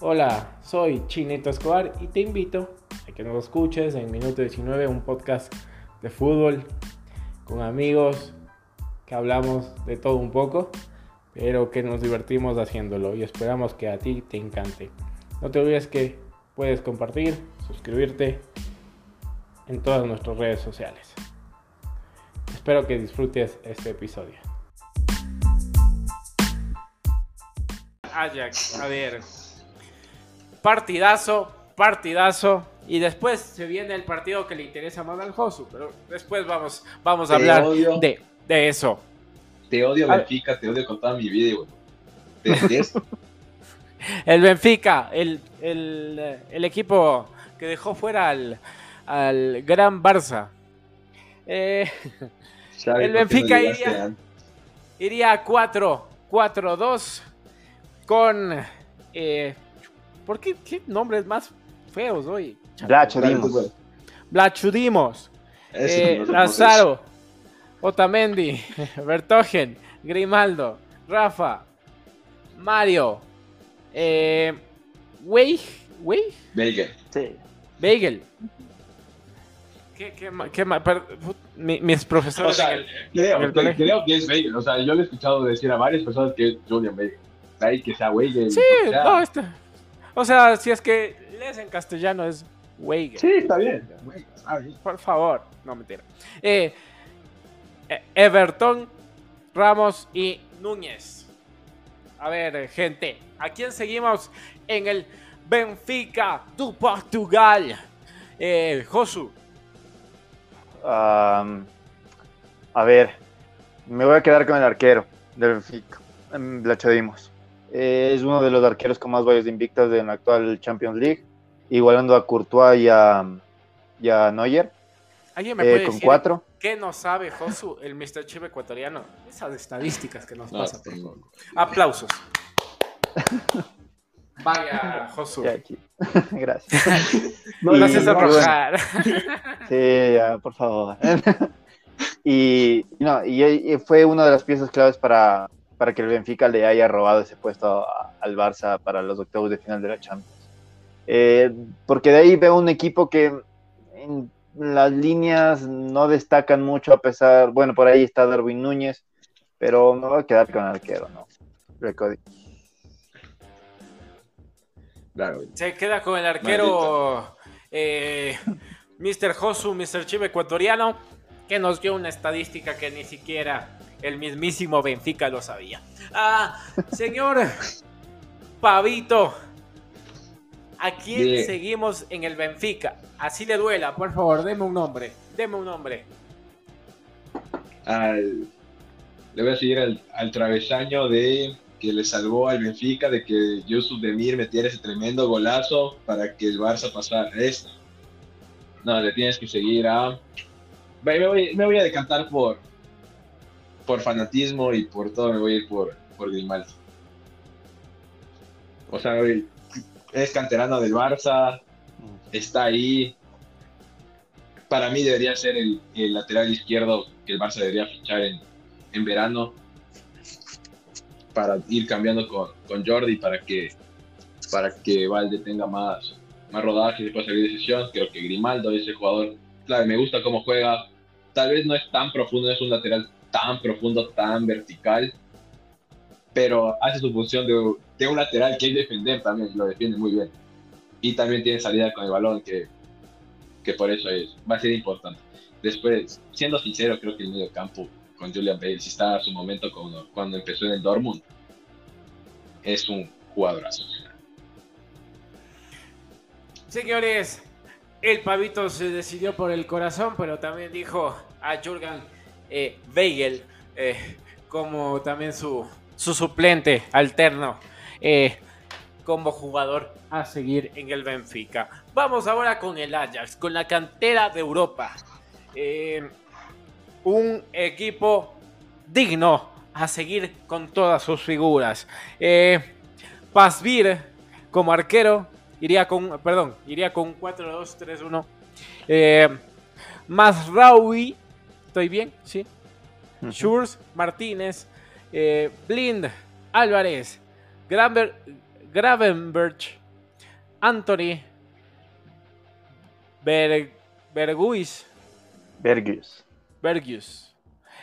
Hola, soy Chinito Escobar y te invito a que nos escuches en Minuto 19, un podcast de fútbol con amigos que hablamos de todo un poco, pero que nos divertimos haciéndolo y esperamos que a ti te encante. No te olvides que puedes compartir, suscribirte en todas nuestras redes sociales. Espero que disfrutes este episodio. Ajax, a ver. Partidazo, partidazo. Y después se viene el partido que le interesa más al Josu. Pero después vamos, vamos a Te hablar de, de eso. Te odio A- Benfica, te odio con toda mi vida, güey. Te. El Benfica, el, el, el equipo que dejó fuera al, al gran Barça. Eh, Xavi, El ¿por qué no Benfica iría- iría a 4, 4-2 con... Eh, ¿Por qué, qué nombres más feos hoy? Blacho, Dale, dimos. tú, güey. Blachudimos, eh, no lo Lazaro, Otamendi, Bertogen, Grimaldo, Rafa, Mario, eh, Weig, Weig. Veiga. Sí. Bagel. ¿Qué, qué, qué mi- mis profesores. O sea, en el- creo, en el que- colegio. creo que es Veiga. O sea, yo le he escuchado decir a varias personas que es Julian. De ahí que sea Veiga. sí, o sea, no, está. O sea, si es que lees en castellano es Weigel. Sí, está bien. Por favor. No, mentira. Eh, eh, Everton, Ramos y Núñez. A ver, gente. ¿A quién seguimos en el Benfica de Portugal? Eh, Josu. A ver, me voy a quedar con el arquero del Benfica, em, Blacho Dimos. Eh, es uno de los arqueros con más valles de invictas en la actual Champions League, igualando a Courtois y a, y a Neuer, ¿Alguien me eh, puede con decir cuatro. qué no sabe Josu, el Mr. Chip ecuatoriano? Esas estadísticas que nos No, pasa, por favor. Aplausos. Vaya, Josu. Gracias. No Y- lo haces bueno, arrojar. Sí, ya, por favor. y, no, y, y fue una de las piezas claves para, para que el Benfica le haya robado ese puesto a- al Barça para los octavos de final de la Champions. Eh, porque de ahí veo un equipo que en las líneas no destacan mucho a pesar, bueno, por ahí está Darwin Núñez, pero me voy a quedar con el arquero, ¿no? Güey. Se queda con el arquero eh, Mr. Josu, Mr. Chip ecuatoriano, que nos dio una estadística que ni siquiera el mismísimo Benfica lo sabía. Ah, señor Pavito, ¿a quién Bien. seguimos en el Benfica? Así le duela, por favor, deme un nombre, deme un nombre. Al- le voy a seguir al, al travesaño de que le salvó al Benfica de que Yusuf Demir metiera ese tremendo golazo para que el Barça pasara esto. No, le tienes que seguir a... Me voy, me voy a decantar por, por fanatismo y por todo, me voy a ir por, por Grimaldo. O sea, es canterano del Barça, está ahí. Para mí debería ser el, lateral izquierdo que el Barça debería fichar en, en verano para ir cambiando con, con Jordi para que para que Valde tenga más, más rodaje y pueda salir de sesión. Creo que Grimaldo es el jugador, claro, me gusta cómo juega. Tal vez no es tan profundo, es un lateral tan profundo, tan vertical, pero hace su función de, de un lateral que es defender también, lo defiende muy bien. Y también tiene salida con el balón, que, que por eso es, va a ser importante. Después, siendo sincero, creo que el medio campo con Julian Bale, si a su momento cuando, cuando empezó en el Dortmund, es un jugadorazo. Señores, el pavito se decidió por el corazón, pero también dijo a Jurgen eh, Weigel eh, como también su, su suplente alterno eh, como jugador a seguir en el Benfica. Vamos ahora con el Ajax, con la cantera de Europa. Eh, un equipo digno a seguir con todas sus figuras. Eh, Pasvir como arquero iría con, perdón, iría con 4-2-3-1. Eh, Masraoui, ¿estoy bien? Sí. Schurz, Martínez, eh, Blind, Álvarez, Gravenberch, Gravenberch Anthony Berg, Berguis, Bergius. Bergius,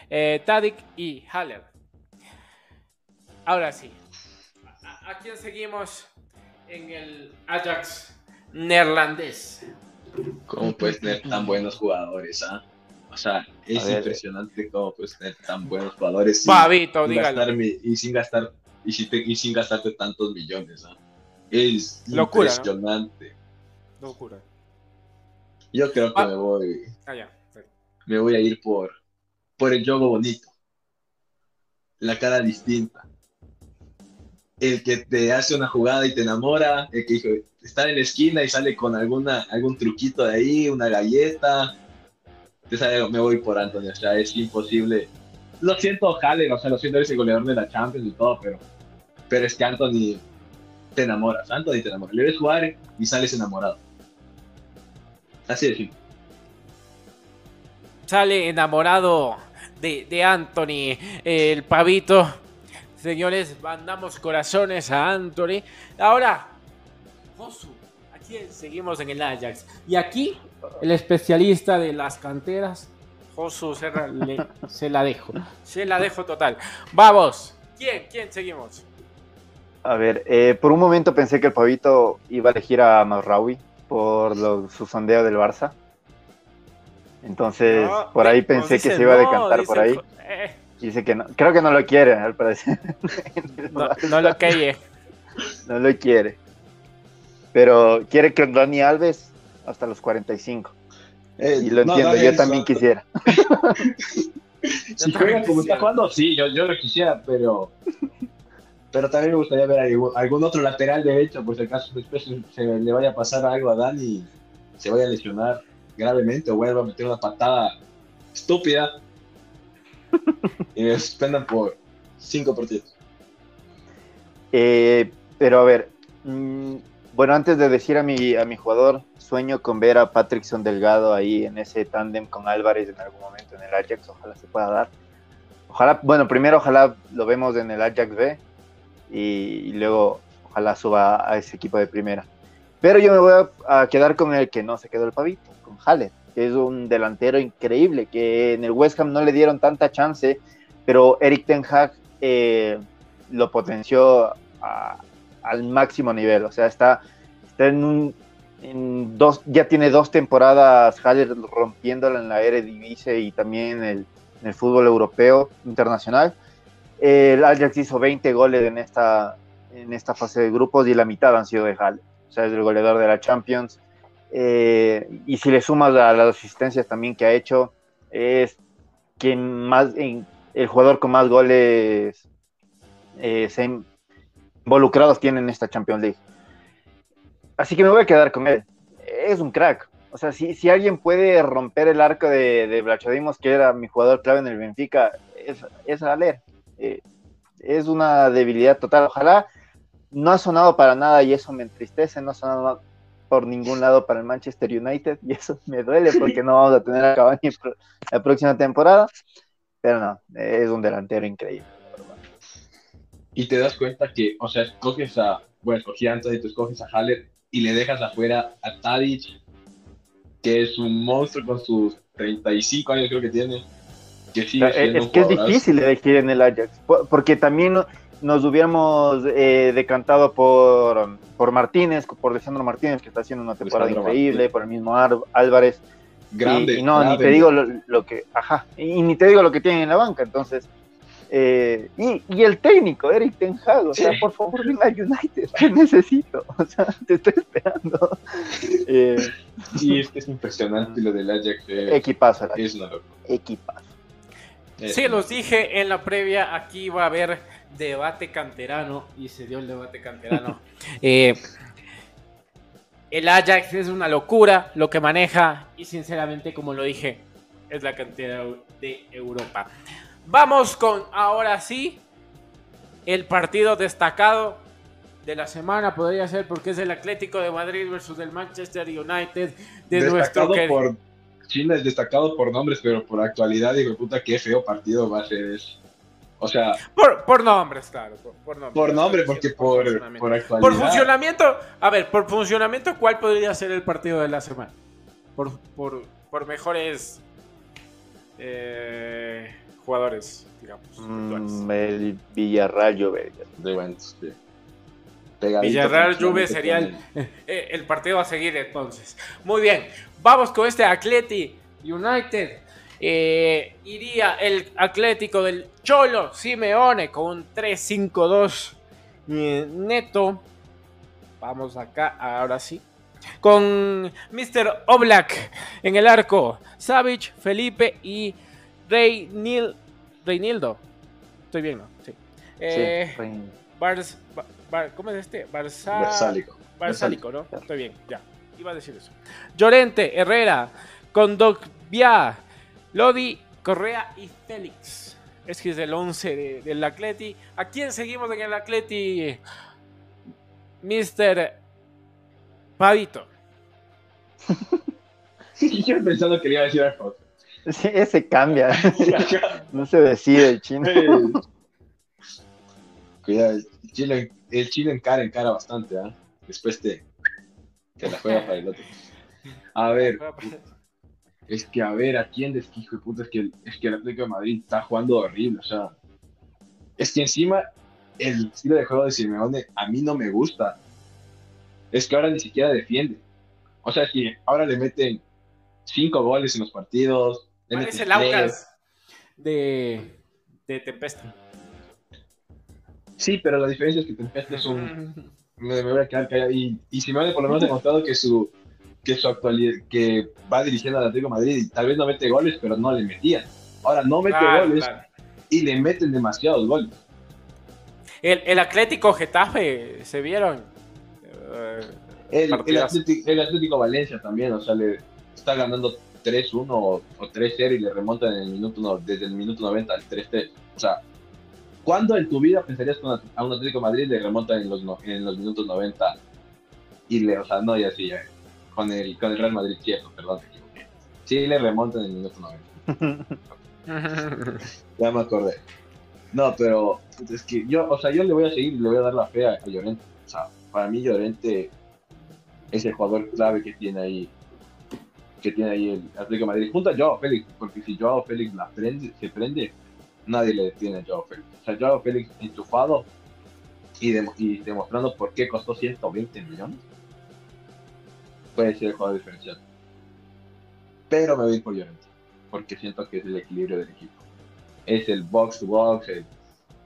eh, Tadic y Haller. Ahora sí, ¿a, a quién seguimos en el Ajax neerlandés? ¿Cómo puedes tener tan buenos jugadores? ah? O sea, es ver. impresionante cómo puedes tener tan buenos jugadores sin, Pavito, sin dígalo. gastar mi- y sin gastar y, sin te- y sin gastarte tantos millones. Es Locura, ¿no? impresionante. Locura. Yo creo que Ah. me voy Ah, ya. me voy a ir por por el juego bonito. La cara distinta. El que te hace una jugada y te enamora, el que dijo, está en la esquina y sale con alguna algún truquito de ahí, una galleta. Te me voy por Anthony, o sea, es imposible. Lo siento, Haller, o sea, lo siento, eres el goleador de la Champions y todo, pero, pero es que Anthony te enamoras, Anthony te enamora. Le ves jugar y sales enamorado. Así de simple. Sale enamorado de, de Anthony, el pavito. Señores, mandamos corazones a Anthony. Ahora, Josu, ¿a quién seguimos en el Ajax? Y aquí, el especialista de las canteras, Josu Serra, le- se la dejo. Se la dejo total. Vamos, ¿quién? ¿Quién seguimos? A ver, eh, por un momento pensé que el pavito iba a elegir a Mazraoui por lo- su sondeo del Barça. Entonces, No, por ahí pensé dice que se iba a decantar por ahí. Eh, Dice que no. Creo que no lo quiere, al parecer. no, no lo calle. No lo quiere. Pero quiere que Dani Alves hasta los 45. Y lo entiendo, yo también quisiera. Si juega como está jugando, sí, yo, yo lo quisiera, pero. Pero también me gustaría ver algún, algún otro lateral derecho, por si acaso después se, se le vaya a pasar algo a Dani y se vaya a lesionar gravemente o vuelva a meter una patada estúpida y me suspendan por cinco partidos. Eh, pero a ver, mm, bueno, antes de decir a mi, a mi jugador, sueño con ver a Patrickson Delgado ahí en ese tándem con Álvarez en algún momento en el Ajax, ojalá se pueda dar. Ojalá, bueno, primero ojalá lo vemos en el Ajax B y, luego ojalá suba a ese equipo de primera. Pero yo me voy a, a quedar con el que no se quedó el pavito, con Haller, que es un delantero increíble, que en el West Ham no le dieron tanta chance, pero Eric Ten Hag eh, lo potenció a- al máximo nivel. O sea, está, está en un. En dos, ya tiene dos temporadas Haller rompiéndola en la Eredivisie y también en el, fútbol europeo internacional. El Ajax hizo 20 goles en esta, en esta fase de grupos y la mitad han sido de Haller. O sea, es el goleador de la Champions. Eh, y si le sumas a las asistencias también que ha hecho, es quien más, el jugador con más goles eh, se- involucrados tiene en esta Champions League. Así que me voy a quedar con él. Es un crack. O sea, si, si alguien puede romper el arco de, de Blachadimos, que era mi jugador clave en el Benfica, es, es Haller. Eh, es una debilidad total. Ojalá no ha sonado para nada y eso me entristece. No ha sonado por ningún lado para el Manchester United y eso me duele porque no vamos a tener a Cavani la próxima temporada. Pero no, es un delantero increíble. Y te das cuenta que, o sea, escoges a. Bueno, escogí a Anthony, tú escoges a Haller y le dejas afuera a Tadic, que es un monstruo con sus 35 años, creo que tiene. Que sigue siendo es que es difícil elegir en el Ajax, po- porque también no- nos hubiéramos eh, decantado por, por Martínez, por Alessandro Martínez, que está haciendo una temporada increíble, por el mismo Ar- Álvarez. Y- Grande. y, no, ni te digo lo, lo que, ajá, y, ni te digo lo que tienen en la banca, entonces. Eh, y, y el técnico, Eric Ten Hag, o sea, Sí. por favor, ven a United, te necesito, o sea, te estoy esperando. Eh, Sí, es impresionante lo del Ajax. eh, equipazo, la- es una locura. equipazo. Sí, los dije en la previa, aquí iba a haber debate canterano y se dio el debate canterano. Eh, el Ajax es una locura lo que maneja y sinceramente, como lo dije, es la cantera de Europa. Vamos con, ahora sí, el partido destacado de la semana podría ser porque es el Atlético de Madrid versus el Manchester United de nuestro destacado querido- por China es destacado por nombres, pero por actualidad, digo, puta, qué feo partido va a ser eso. O sea, Por, por nombres, claro. Por, por nombre, por nombre, porque por, funcionamiento. por actualidad. Por funcionamiento, a ver, por funcionamiento, ¿cuál podría ser el partido de la semana? Por, por, por mejores eh, jugadores, digamos. Mm, el Villarreal Juve. De Juventus, sí. Villarreal Juve sería el, eh, partido a seguir entonces. Muy bien, vamos con este Atleti United. Eh, iría el Atlético del Cholo Simeone con un 3-5-2 eh, neto. Vamos acá, ahora sí. Con Mr. Oblak en el arco. Savic, Felipe y Reynil, Reynildo. Estoy bien, ¿no? Sí. Eh, Sí, Rein- Bars- Ba- Bar- ¿Cómo es este? Versálico. Barsálico, ¿no? Estoy bien, ya. Iba a decir eso. Llorente, Herrera, Condogbia, Lodi, Correa y Félix. Es que es el 11 de- del Atleti. ¿A quién seguimos en el Atleti? Mr. Pavito. Y yo pensando que le iba a decir a José. Sí, ese cambia. no se decide el chino. Cuidado, el Chile, el Chile encara, encara bastante, ¿ah? Después te, te la juega para el otro. A ver, es que a ver, ¿a quién desquijo de puta? Es que, es que el Atlético de Madrid está jugando horrible, o sea. Es que encima el estilo de juego de Simeone a mí no me gusta. Es que ahora ni siquiera defiende. O sea, que ahora le meten cinco goles en los partidos. Parece el. Aucas de, de Tempesta. Sí, pero la diferencia es que Tempesta es un, me, me voy a quedar callado. Y, y Simeone por lo menos ha demostrado que su, que su actualidad, que va dirigiendo al Atlético de Madrid y tal vez no mete goles, pero no le metían. Ahora no mete Claro, goles claro. y le meten demasiados goles. El, el Atlético Getafe, ¿se vieron? Eh, El, el. Atlético, el Atlético Valencia también, o sea, le está ganando 3-1 o, o 3-0 y le remontan en el minuto, no- desde el minuto 90 al 3-3. O sea, ¿cuándo en tu vida pensarías que a un Atlético de Madrid le remontan en los, no- en los minutos 90? Y le, o sea, no, ya sí, ya, con el, con el Real Madrid, cierto, perdón, me equivoqué. Sí, le remontan en el minuto 90. Ya me acordé. No, pero es que yo, o sea, yo le voy a seguir y le voy a dar la fe a, a Llorente. O sea, para mí Llorente es el jugador clave que tiene ahí que tiene ahí el Atlético de Madrid junto a Joao Félix, porque si Joao Félix la prende, se prende, nadie le detiene a Joao Félix. O sea, Joao Félix enchufado y, demo- y demostrando por qué costó 120 millones, puede ser el jugador diferencial. Pero me voy por Llorente, porque siento que es el equilibrio del equipo. Es el box to box,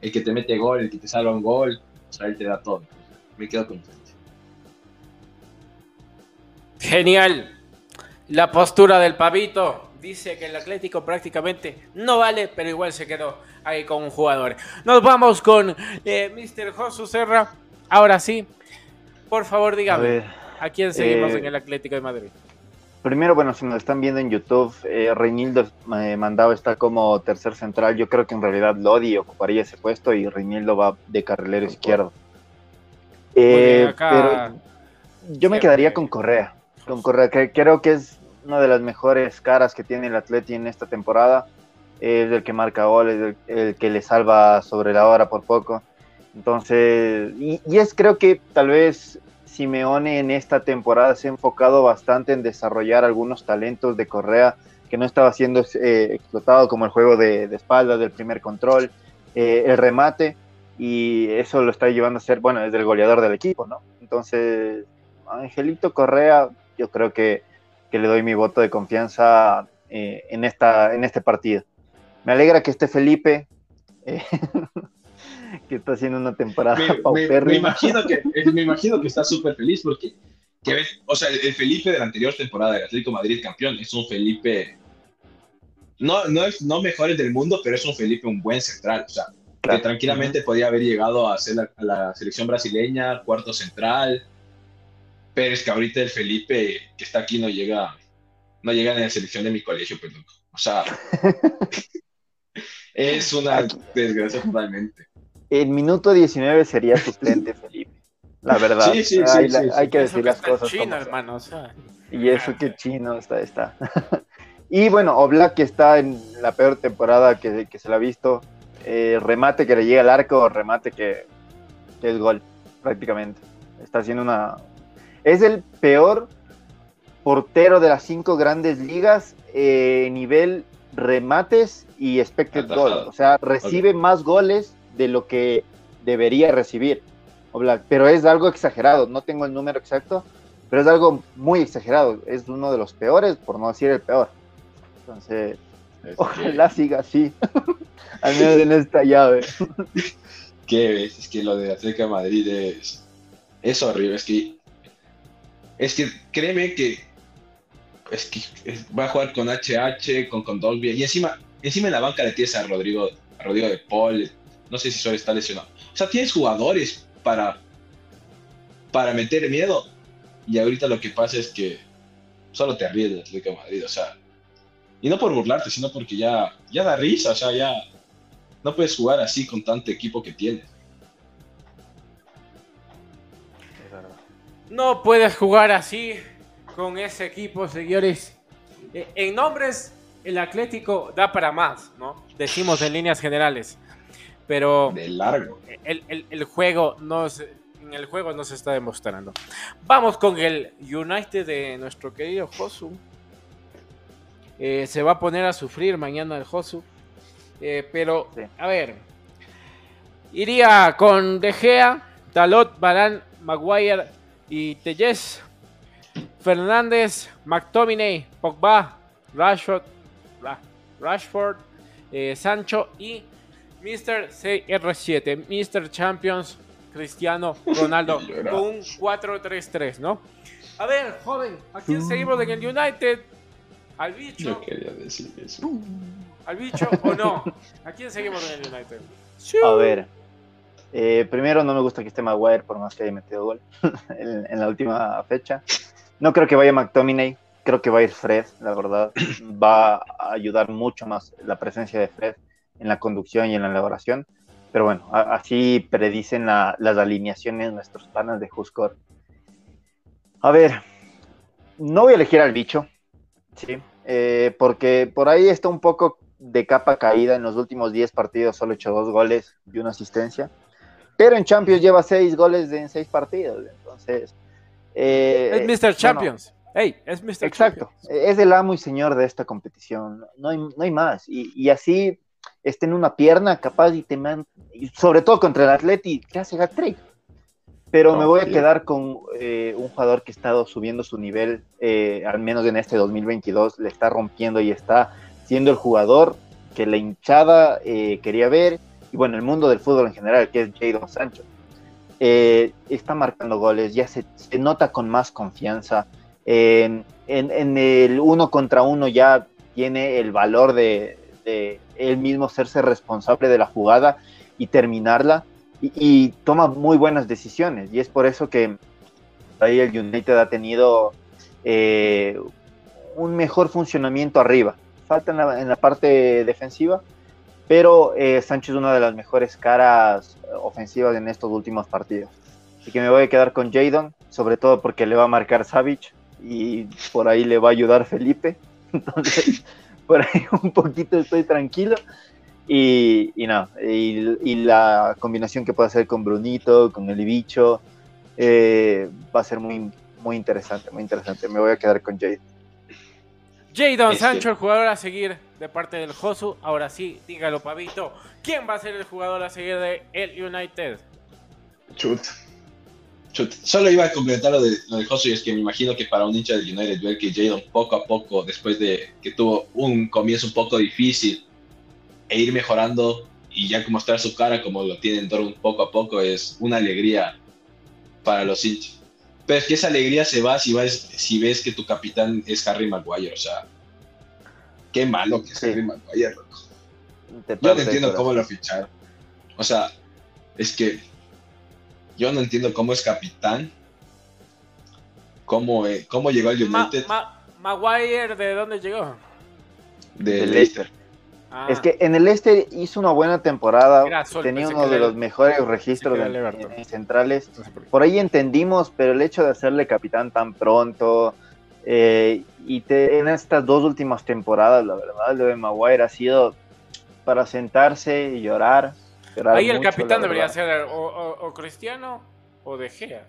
el, que te mete gol, el que te salva un gol, o sea, él te da todo. Me quedo con Llorente. Genial. La postura del pavito dice que el Atlético prácticamente no vale, pero igual se quedó ahí con un jugador. Nos vamos con eh, Mr. Josu Serra. Ahora sí, por favor dígame, ¿a quién seguimos eh, en el Atlético de Madrid? primero, bueno, si nos están viendo en YouTube, eh, Reinildo eh, mandado está como tercer central. Yo creo que en realidad Lodi ocuparía ese puesto y Reinildo va de carrilero izquierdo. Eh, acá- pero yo me quedaría con Correa. Con Correa, que creo que es una de las mejores caras que tiene el Atleti en esta temporada. Es el que marca goles, el, el que le salva sobre la hora por poco. Entonces, y, es creo que tal vez Simeone en esta temporada se ha enfocado bastante en desarrollar algunos talentos de Correa que no estaba siendo eh, explotado, como el juego de, de espaldas, del primer control, eh, el remate, y eso lo está llevando a ser, bueno, es el goleador del equipo, ¿no? Entonces, Angelito Correa, yo creo que, que le doy mi voto de confianza eh, en, esta, en este partido. Me alegra que esté Felipe, eh, que está haciendo una temporada me, me- me imagino que eh, me imagino que está súper feliz porque que ves, o sea, el, el Felipe de la anterior temporada del Atlético Madrid campeón es un Felipe no no es no mejores del mundo, pero es un Felipe un buen central, o sea, Claro. que tranquilamente podía haber llegado a ser la, a la selección brasileña, cuarto central. Pero es que ahorita el Felipe que está aquí no llega no llega en la selección de mi colegio, perdón. O sea, es una desgracia totalmente. El minuto 19 sería suplente Felipe, la verdad. Sí, sí, sí, hay, sí, la- sí. hay que Eso decir que las cosas. chino, como hermano. o sea, Y eso que chino está, está. y bueno, Oblak que está en la peor temporada que, que se le ha visto. Eh, remate que le llega al arco, remate que, que es gol, prácticamente. Está haciendo una. Es el peor portero de las cinco grandes ligas, eh, nivel remates y expected goals. O sea, recibe más goles de lo que debería recibir. Pero es algo exagerado, no tengo el número exacto, pero es algo muy exagerado. Es uno de los peores, por no decir el peor. Entonces, ojalá siga así, al menos en esta llave. ¿Qué ves? Es que lo de Atlético de Madrid es, es horrible. Es que, es que créeme que es que va a jugar con HH, con, con Dolby, y encima, encima en la banca le tienes a Rodrigo, a Rodrigo de Paul, no sé si solo está lesionado. O sea, tienes jugadores para, para meter miedo, y ahorita lo que pasa es que solo te ríes de Atlético de Madrid, o sea, y no por burlarte, sino porque ya, ya da risa, o sea, ya no puedes jugar así con tanto equipo que tienes. No puedes jugar así con ese equipo, señores. Eh, en nombres, el Atlético da para más, ¿no? Decimos en líneas generales. Pero. De largo. El, juego no en el juego no se está demostrando. Vamos con el United de nuestro querido Josu. Eh, se va a poner a sufrir mañana el Josu. Eh, pero, a ver. Iría con De Gea, Talot, Barán, Maguire y Telles. Fernández, McTominay, Pogba, Rashford, Rashford eh, Sancho y Mr. CR7, Mr. Champions, Cristiano Ronaldo, con un 4-3-3, ¿no? A ver, joven, ¿a quién seguimos en el United? ¿Al bicho? No quería decir eso. ¿Al bicho o no? ¿A quién seguimos en el United? A ver, eh, primero no me gusta que esté Maguire por más que haya metido gol en la última fecha. No creo que vaya McTominay, creo que va a ir Fred, la verdad. Va a ayudar mucho más la presencia de Fred en la conducción y en la elaboración. Pero bueno, así predicen las alineaciones nuestros panas de Huscore. A ver, no voy a elegir al bicho, ¿sí? Eh, porque por ahí está un poco de capa caída. En los últimos 10 partidos solo hecho dos goles y una asistencia. Pero en Champions lleva 6 goles en 6 partidos. Entonces, eh, es Mr. Champions. hey, es Mr. Exacto. Es el amo y señor de esta competición. No hay, no hay más. Y, así esté en una pierna capaz y te man... sobre todo contra el Atleti, que hace hat trick. Pero me voy a quedar con eh, un jugador que ha estado subiendo su nivel, eh, al menos en este 2022, le está rompiendo y está siendo el jugador que la hinchada quería ver, y bueno, el mundo del fútbol en general, que es Jadon Sancho. Eh, está marcando goles, ya se, nota con más confianza. en, el uno contra uno ya tiene el valor de, él mismo serse responsable de la jugada y terminarla y, toma muy buenas decisiones y es por eso que ahí el United ha tenido eh, un mejor funcionamiento arriba. Falta en la parte defensiva, pero eh, Sancho es una de las mejores caras ofensivas en estos últimos partidos. Así que me voy a quedar con Jadon, sobre todo porque le va a marcar Savage y por ahí le va a ayudar Felipe. Entonces, por ahí un poquito estoy tranquilo. Y, y no, y, la combinación que puede hacer con Brunito, con el bicho, eh, va a ser muy, muy interesante, muy interesante. Me voy a quedar con Jadon. Jadon Sancho, el jugador a seguir de parte del Josu. Ahora sí, dígalo, Pavito. ¿Quién va a ser el jugador a seguir de el United? Chut. Chut. Solo iba a complementar lo de, lo de Josu y es que me imagino que para un hincha del United ver que Jadon poco a poco, después de que tuvo un comienzo un poco difícil, e ir mejorando y ya mostrar su cara como lo tiene en Dortmund poco a poco es una alegría para los hinchas. Pero es que esa alegría se va si, vas, si ves que tu capitán es Harry Maguire. O sea, qué malo que es Harry Maguire, loco. Yo no entiendo cómo lo ficharon. O sea, es que yo no entiendo cómo es capitán. ¿Cómo, eh, cómo llegó al United? Maguire, ¿de dónde llegó? De, Leicester. Ah. Es que en el este hizo una buena temporada, tenía uno de los mejores registros en, centrales. por ahí entendimos, pero el hecho de hacerle capitán tan pronto eh, y en estas dos últimas temporadas, la verdad, lo de Maguire ha sido para sentarse y llorar. llorar Ahí el capitán debería ser o, o- o Cristiano o De Gea.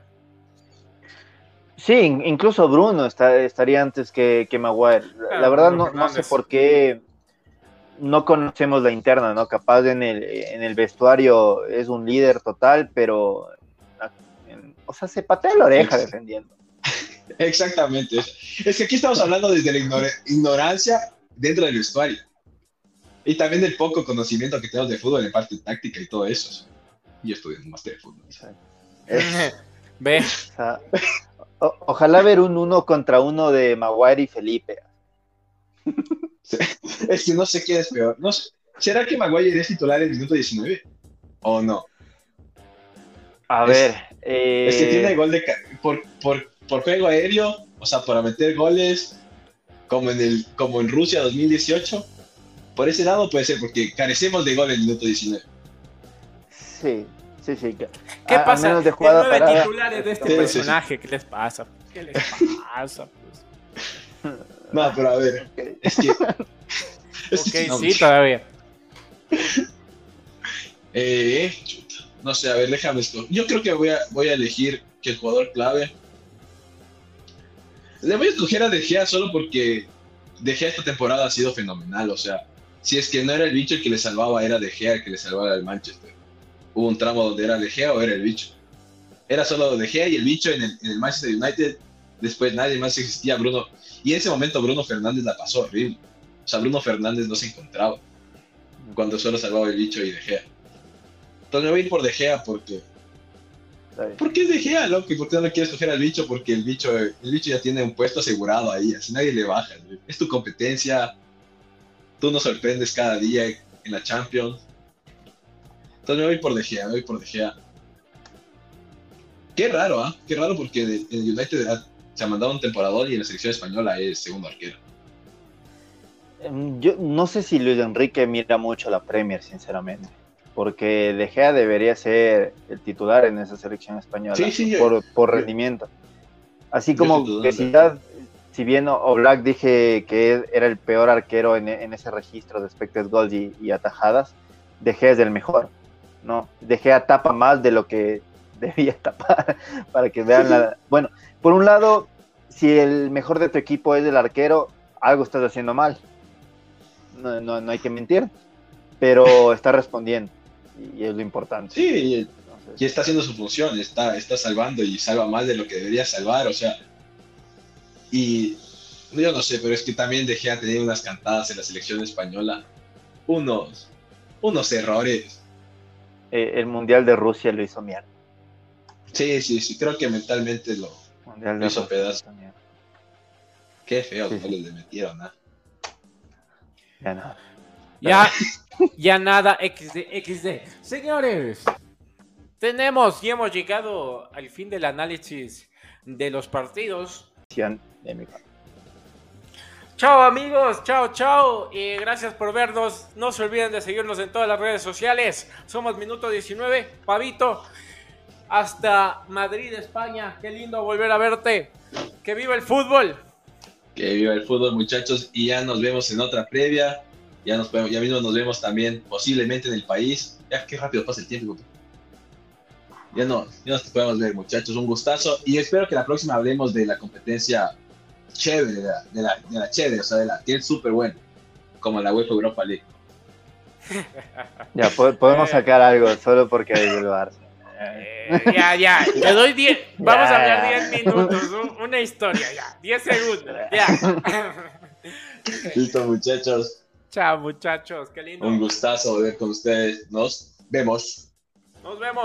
Sí, in- incluso Bruno está- estaría antes que, que Maguire. La- Claro, la verdad no, no sé por qué no conocemos la interna, ¿no? Capaz en el, en el vestuario es un líder total, pero o sea, se patea la oreja defendiendo. Exactamente. Es, que aquí estamos hablando desde la ignora- ignorancia dentro del vestuario. Y también del poco conocimiento que tenemos de fútbol en parte táctica y todo eso. Yo estudié un máster de fútbol. Es- Ve, o sea, o- ojalá ver un uno contra uno de Maguire y Felipe. Es que no sé quién es peor. No sé. ¿Será que Maguire es titular en el minuto 19? ¿O no? A Es- ver, eh, Es que tiene gol de por, por, por juego aéreo, o sea, para meter goles como en el como en Rusia 2018. Por ese lado puede ser, porque carecemos de gol en el minuto 19. sí, sí, sí. ¿qué a- pasa? de nueve parada. titulares de este Sí, sí, sí. personaje. ¿Qué les pasa? ¿Qué les pasa? Pues? No, pero a ver, es que. es Ok, que no, sí, todavía. eh, chuta, no sé, a ver, déjame esto. Yo creo que voy a, voy a elegir que el jugador clave. Le voy a escoger a De Gea solo porque De Gea esta temporada ha sido fenomenal. O sea, si es que no era el bicho el que le salvaba, era De Gea el que le salvaba al Manchester. Hubo un tramo donde era De Gea o era el bicho. Era solo De Gea y el bicho en el, en el Manchester United. Después nadie más existía, Bruno. Y en ese momento Bruno Fernández la pasó horrible. O sea, Bruno Fernández no se encontraba cuando solo salvaba el bicho y De Gea. Entonces me voy a ir por De Gea porque. ¿Por qué es De Gea, loco? ¿Y por qué no le quieres coger al bicho? Porque el bicho, el bicho ya tiene un puesto asegurado ahí, así nadie le baja. Es tu competencia, tú nos sorprendes cada día en la Champions. Entonces me voy por De Gea, me voy por De Gea. Qué raro, ¿ah? Qué raro porque en el United ha- se ha mandado un temporador y en la selección española es segundo arquero. Em, Yo no sé si Luis Enrique mira mucho la Premier, sinceramente. Porque De Gea debería ser el titular en esa selección española Sí, sí, yo- por, por yo- rendimiento. Así como que si, ya- si bien Oblak dije que era el peor arquero en, en ese registro de expected goals y, y atajadas, De Gea es el mejor. No, De Gea tapa más de lo que debía tapar para que vean la... Bueno, por un lado, si el mejor de tu equipo es el arquero, algo estás haciendo mal. No, no, no hay que mentir, pero está respondiendo y es lo importante. Sí, y, está haciendo su función, está, está salvando y salva más de lo que debería salvar, o sea. Y yo no sé, pero es que también dejé a tener unas cantadas en la selección española, unos, unos errores. eh, el Mundial de Rusia lo hizo mierda. Sí, sí, sí, creo que mentalmente lo. Mundial Lo de hizo pedazo. mierda. Qué feo, Sí, no sí. le metieron, ¿ah? Ya no. Ya, ya nada, XD, XD. Señores, tenemos y hemos llegado al fin del análisis de los partidos. De mi parte. Chao amigos, chao, chao. Y gracias por vernos. No se olviden de seguirnos en todas las redes sociales. Somos Minuto 19, Pavito. Hasta Madrid, España. Qué lindo volver a verte. Que viva el fútbol. Que viva el fútbol, muchachos, y ya nos vemos en otra previa. Ya, nos, podemos- ya mismo nos vemos también, posiblemente en el país. Ya, qué rápido pasa el tiempo. Ya no, ya nos podemos ver, muchachos. Un gustazo. Y espero que la próxima hablemos de la competencia chévere, de la, de la, de la chévere, o sea, de la que es súper buena, como la UEFA Europa League. Ya, po- podemos sacar algo solo porque es del Barça. Eh, ya, ya. Te doy 10. Vamos a hablar 10 minutos. un- Una historia, ya. 10 segundos. Ya. Listo, muchachos. Chao, muchachos. Qué lindo. Un gustazo volver con ustedes. Nos vemos. Nos vemos.